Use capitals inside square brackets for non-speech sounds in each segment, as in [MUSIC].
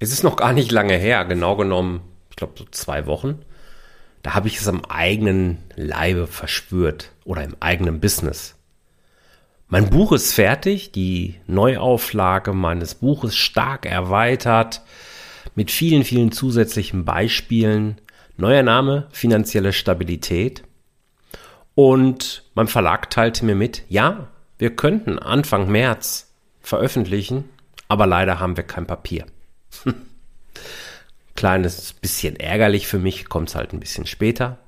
Es ist noch gar nicht lange her, genau genommen, ich glaube so zwei Wochen. Da habe ich es am eigenen Leibe verspürt oder im eigenen Business. Mein Buch ist fertig, die Neuauflage meines Buches stark erweitert mit vielen, vielen zusätzlichen Beispielen. Neuer Name, finanzielle Stabilität. Und mein Verlag teilte mir mit, ja, wir könnten Anfang März veröffentlichen, aber leider haben wir kein Papier. [LAUGHS] Kleines bisschen ärgerlich für mich, kommt es halt ein bisschen später.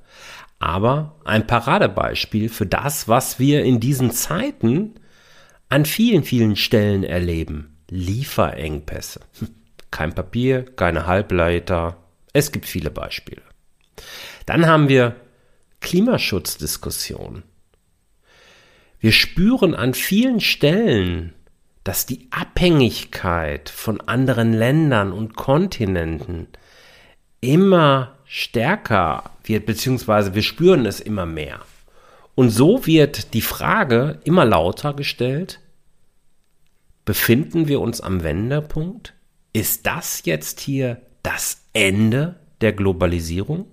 Aber ein Paradebeispiel für das, was wir in diesen Zeiten an vielen, vielen Stellen erleben. Lieferengpässe. [LAUGHS] Kein Papier, keine Halbleiter. Es gibt viele Beispiele. Dann haben wir Klimaschutzdiskussionen. Wir spüren an vielen Stellen, dass die Abhängigkeit von anderen Ländern und Kontinenten immer stärker wird, beziehungsweise wir spüren es immer mehr. Und so wird die Frage immer lauter gestellt, befinden wir uns am Wendepunkt? Ist das jetzt hier das Ende der Globalisierung?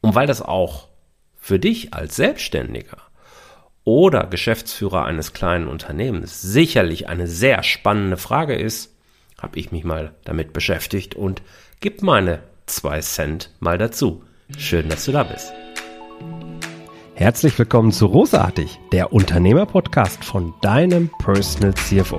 Und weil das auch für dich als Selbstständiger oder Geschäftsführer eines kleinen Unternehmens sicherlich eine sehr spannende Frage ist, habe ich mich mal damit beschäftigt und gib meine zwei Cent mal dazu. Schön, dass du da bist. Herzlich willkommen zu Rosartig, der Unternehmer-Podcast von deinem Personal CFO.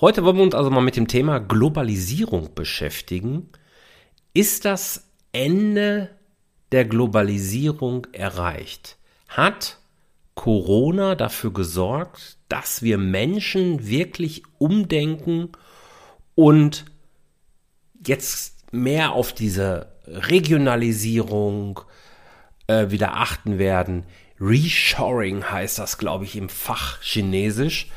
Heute wollen wir uns also mal mit dem Thema Globalisierung beschäftigen. Ist das Ende der Globalisierung erreicht? Hat Corona dafür gesorgt, dass wir Menschen wirklich umdenken und jetzt mehr auf diese Regionalisierung äh, wieder achten werden? Reshoring heißt das, glaube ich, im Fach Chinesisch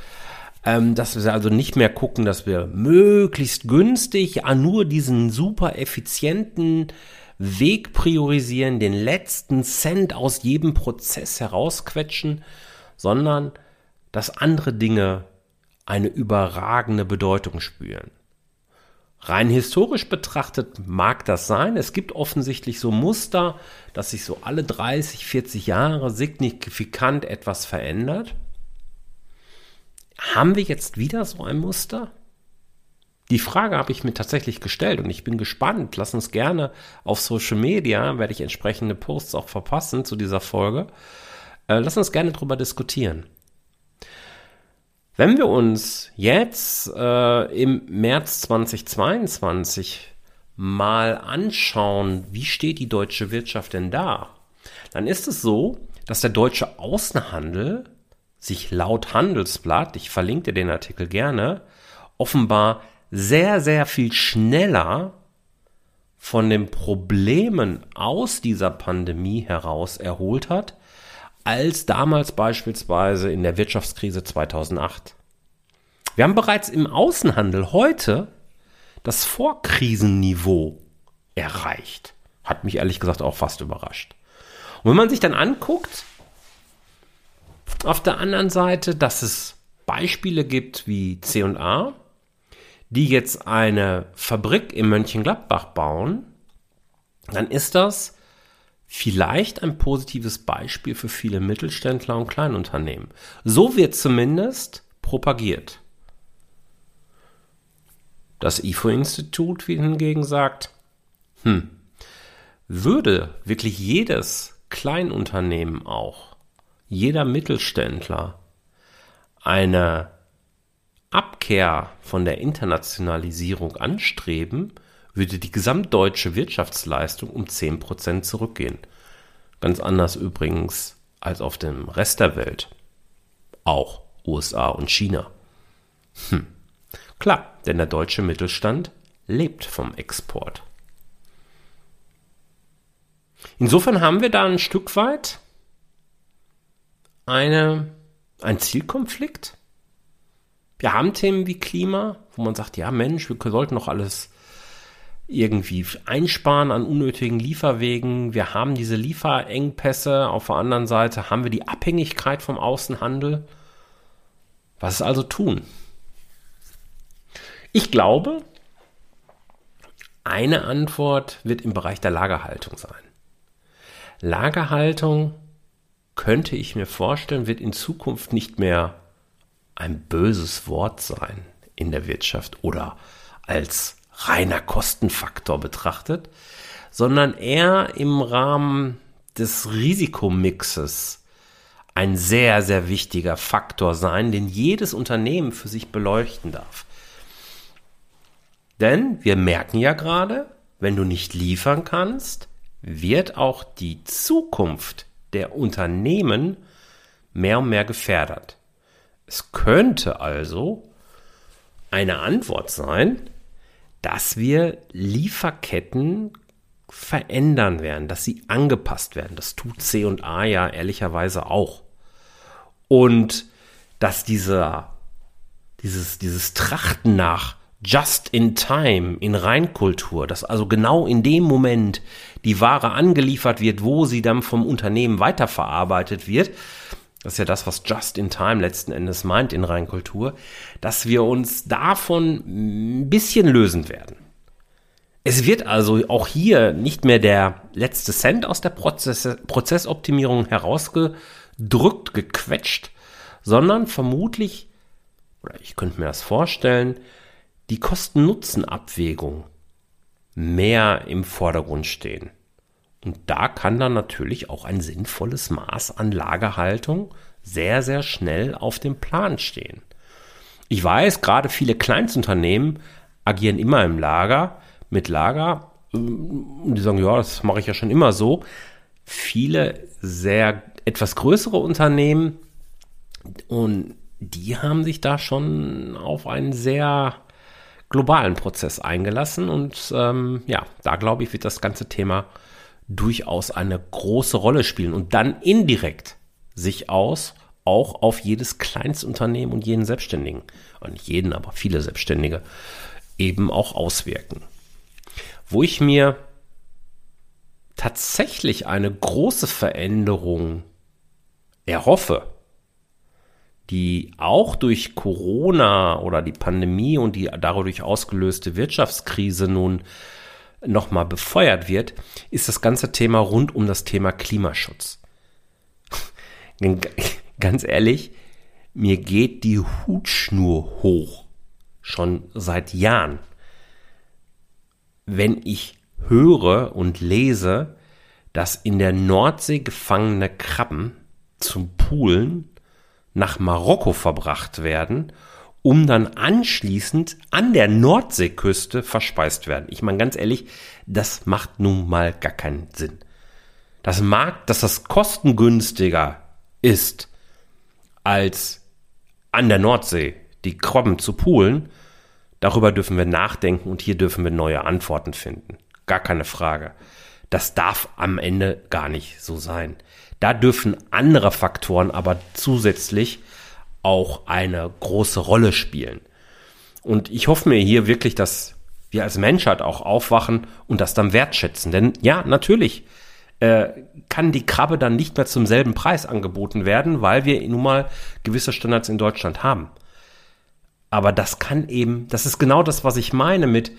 ähm, dass wir also nicht mehr gucken, dass wir möglichst günstig an nur diesen super effizienten Weg priorisieren, den letzten Cent aus jedem Prozess herausquetschen, sondern dass andere Dinge eine überragende Bedeutung spüren. Rein historisch betrachtet mag das sein. Es gibt offensichtlich so Muster, dass sich so alle 30, 40 Jahre signifikant etwas verändert. Haben wir jetzt wieder so ein Muster? Die Frage habe ich mir tatsächlich gestellt und ich bin gespannt. Lass uns gerne auf Social Media, werde ich entsprechende Posts auch verpassen zu dieser Folge. Äh, lass uns gerne darüber diskutieren. Wenn wir uns jetzt äh, im März 2022 mal anschauen, wie steht die deutsche Wirtschaft denn da, dann ist es so, dass der deutsche Außenhandel sich laut Handelsblatt, ich verlinke dir den Artikel gerne, offenbar sehr, sehr viel schneller von den Problemen aus dieser Pandemie heraus erholt hat, als damals beispielsweise in der Wirtschaftskrise 2008. Wir haben bereits im Außenhandel heute das Vorkrisenniveau erreicht. Hat mich ehrlich gesagt auch fast überrascht. Und wenn man sich dann anguckt, auf der anderen Seite, dass es Beispiele gibt wie C&A, die jetzt eine Fabrik in Mönchengladbach bauen, dann ist das vielleicht ein positives Beispiel für viele Mittelständler und Kleinunternehmen. So wird zumindest propagiert. Das IFO-Institut hingegen sagt, hm, würde wirklich jedes Kleinunternehmen auch jeder Mittelständler eine Abkehr von der Internationalisierung anstreben, würde die gesamtdeutsche Wirtschaftsleistung um 10% zurückgehen. Ganz anders übrigens als auf dem Rest der Welt. Auch USA und China. Hm. Klar, denn der deutsche Mittelstand lebt vom Export. Insofern haben wir da ein Stück weit eine, ein Zielkonflikt. Wir haben Themen wie Klima, wo man sagt, ja Mensch, wir sollten doch alles irgendwie einsparen an unnötigen Lieferwegen. Wir haben diese Lieferengpässe. Auf der anderen Seite haben wir die Abhängigkeit vom Außenhandel. Was ist also tun? Ich glaube, eine Antwort wird im Bereich der Lagerhaltung sein. Lagerhaltung könnte ich mir vorstellen, wird in Zukunft nicht mehr ein böses Wort sein in der Wirtschaft oder als reiner Kostenfaktor betrachtet, sondern eher im Rahmen des Risikomixes ein sehr, sehr wichtiger Faktor sein, den jedes Unternehmen für sich beleuchten darf. Denn wir merken ja gerade, wenn du nicht liefern kannst, wird auch die Zukunft der Unternehmen mehr und mehr gefährdet. Es könnte also eine Antwort sein, dass wir Lieferketten verändern werden, dass sie angepasst werden. Das tut C und A ja ehrlicherweise auch. Und dass dieser, dieses, dieses Trachten nach just in time, in Reinkultur, dass also genau in dem Moment die Ware angeliefert wird, wo sie dann vom Unternehmen weiterverarbeitet wird, das ist ja das, was Just in Time letzten Endes meint in Reinkultur, dass wir uns davon ein bisschen lösen werden. Es wird also auch hier nicht mehr der letzte Cent aus der Prozess Prozessoptimierung herausgedrückt, gequetscht, sondern vermutlich, oder ich könnte mir das vorstellen, die Kosten-Nutzen-Abwägung mehr im Vordergrund stehen. Und da kann dann natürlich auch ein sinnvolles Maß an Lagerhaltung sehr, sehr schnell auf dem Plan stehen. Ich weiß, gerade viele Kleinstunternehmen agieren immer im Lager, mit Lager. Und die sagen, ja, das mache ich ja schon immer so. Viele sehr etwas größere Unternehmen und die haben sich da schon auf einen sehr globalen Prozess eingelassen und ähm, ja, da glaube ich, wird das ganze Thema durchaus eine große Rolle spielen und dann indirekt sich aus auch auf jedes Kleinstunternehmen und jeden Selbstständigen, und jeden, aber viele Selbstständige, eben auch auswirken. Wo ich mir tatsächlich eine große Veränderung erhoffe, die auch durch Corona oder die Pandemie und die dadurch ausgelöste Wirtschaftskrise nun nochmal befeuert wird, ist das ganze Thema rund um das Thema Klimaschutz. [LAUGHS] [LAUGHS] Ganz ehrlich, mir geht die Hutschnur hoch. Schon seit Jahren. Wenn ich höre und lese, dass in der Nordsee gefangene Krabben zum Poolen nach Marokko verbracht werden um dann anschließend an der Nordseeküste verspeist werden. Ich meine ganz ehrlich, das macht nun mal gar keinen Sinn. Das mag, dass das kostengünstiger ist, als an der Nordsee die Krabben zu poolen. Darüber dürfen wir nachdenken und hier dürfen wir neue Antworten finden. Gar keine Frage. Das darf am Ende gar nicht so sein. Da dürfen andere Faktoren aber zusätzlich auch eine große Rolle spielen. Und ich hoffe mir hier wirklich, dass wir als Menschheit auch aufwachen und das dann wertschätzen. Denn ja, natürlich äh, kann die Krabbe dann nicht mehr zum selben Preis angeboten werden, weil wir nun mal gewisse Standards in Deutschland haben. Aber das kann eben, das ist genau das, was ich meine mit,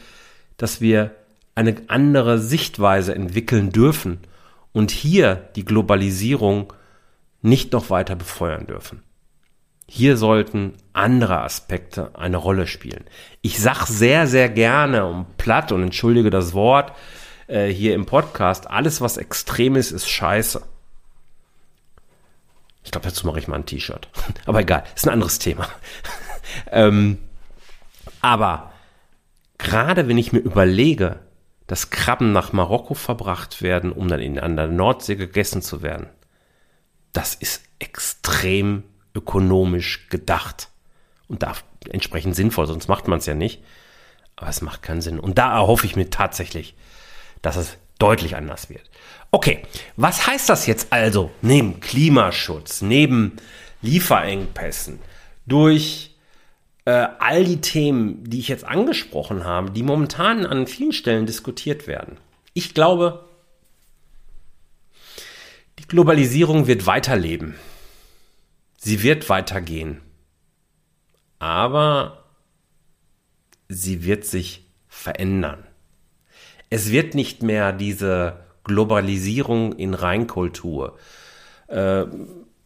dass wir eine andere Sichtweise entwickeln dürfen und hier die Globalisierung nicht noch weiter befeuern dürfen. Hier sollten andere Aspekte eine Rolle spielen. Ich sag sehr, sehr gerne und platt und entschuldige das Wort äh, hier im Podcast, alles was extrem ist, ist scheiße. Ich glaube, dazu mache ich mal ein T-Shirt. [LAUGHS] Aber egal, ist ein anderes Thema. [LAUGHS] ähm, aber gerade wenn ich mir überlege, dass Krabben nach Marokko verbracht werden, um dann in, an der Nordsee gegessen zu werden, das ist extrem ökonomisch gedacht und da entsprechend sinnvoll, sonst macht man es ja nicht. Aber es macht keinen Sinn. Und da erhoffe ich mir tatsächlich, dass es deutlich anders wird. Okay, was heißt das jetzt also neben Klimaschutz, neben Lieferengpässen, durch äh, all die Themen, die ich jetzt angesprochen habe, die momentan an vielen Stellen diskutiert werden? Ich glaube, die Globalisierung wird weiterleben. Sie wird weitergehen. Aber sie wird sich verändern. Es wird nicht mehr diese Globalisierung in Reinkultur. Äh,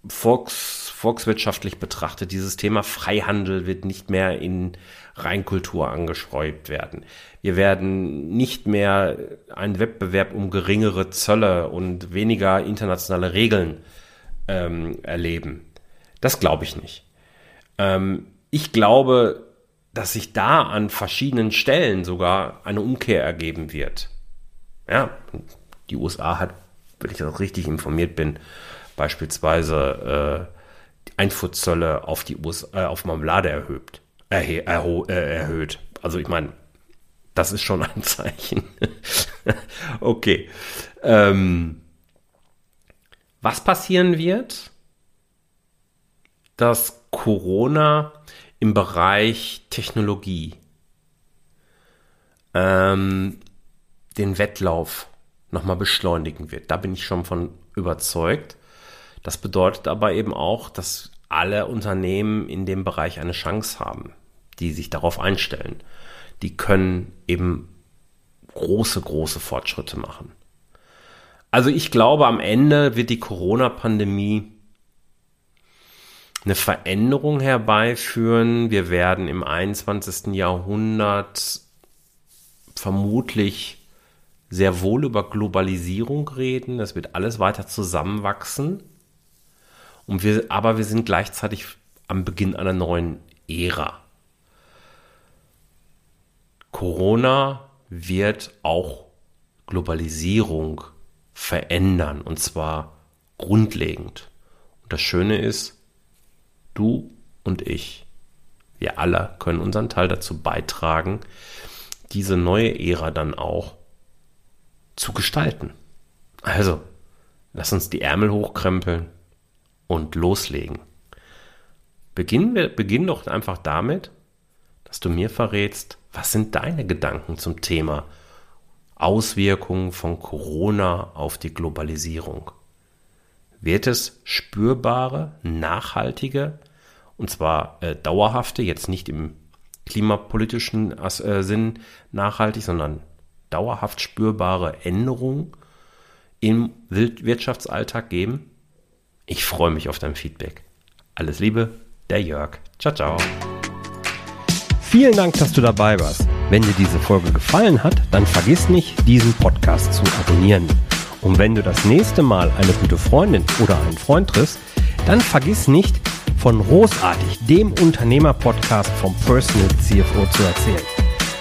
volks, volkswirtschaftlich betrachtet, dieses Thema Freihandel wird nicht mehr in Reinkultur angeschräubt werden. Wir werden nicht mehr einen Wettbewerb um geringere Zölle und weniger internationale Regeln ähm, erleben. Das glaube ich nicht. Ähm, ich glaube, dass sich da an verschiedenen Stellen sogar eine Umkehr ergeben wird. Ja, die USA hat, wenn ich das richtig informiert bin, beispielsweise äh, Einfuhrzölle auf die USA, äh, auf Marmelade erhöht. Erhe erho äh, erhöht. Also ich meine, das ist schon ein [LAUGHS] Zeichen. okay. Ähm, was passieren wird, dass Corona im Bereich Technologie ähm, den Wettlauf nochmal beschleunigen wird. Da bin ich schon von überzeugt. Das bedeutet aber eben auch, dass alle Unternehmen in dem Bereich eine Chance haben, die sich darauf einstellen. Die können eben große, große Fortschritte machen. Also ich glaube, am Ende wird die Corona-Pandemie eine Veränderung herbeiführen. Wir werden im 21. Jahrhundert vermutlich sehr wohl über Globalisierung reden. Das wird alles weiter zusammenwachsen. Und wir, aber wir sind gleichzeitig am Beginn einer neuen Ära. Corona wird auch Globalisierung verändern und zwar grundlegend. Und das Schöne ist, Du und ich. Wir alle können unseren Teil dazu beitragen, diese neue Ära dann auch zu gestalten. Also, lass uns die Ärmel hochkrempeln und loslegen. Beginnen wir, beginn doch einfach damit, dass du mir verrätst, was sind deine Gedanken zum Thema Auswirkungen von Corona auf die Globalisierung? Wird es spürbare, nachhaltige und zwar äh, dauerhafte, jetzt nicht im klimapolitischen äh, Sinn nachhaltig, sondern dauerhaft spürbare Änderungen im Wirtschaftsalltag geben? Ich freue mich auf dein Feedback. Alles Liebe, der Jörg. Ciao, ciao. Vielen Dank, dass du dabei warst. Wenn dir diese Folge gefallen hat, dann vergiss nicht, diesen Podcast zu abonnieren. Und wenn du das nächste Mal eine gute Freundin oder einen Freund triffst, dann vergiss nicht, von Großartig, dem Unternehmer-Podcast vom Personal CFO zu erzählen.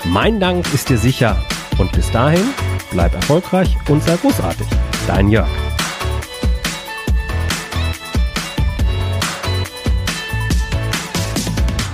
Mein Dank ist dir sicher und bis dahin bleib erfolgreich und sei großartig. Dein Jörg.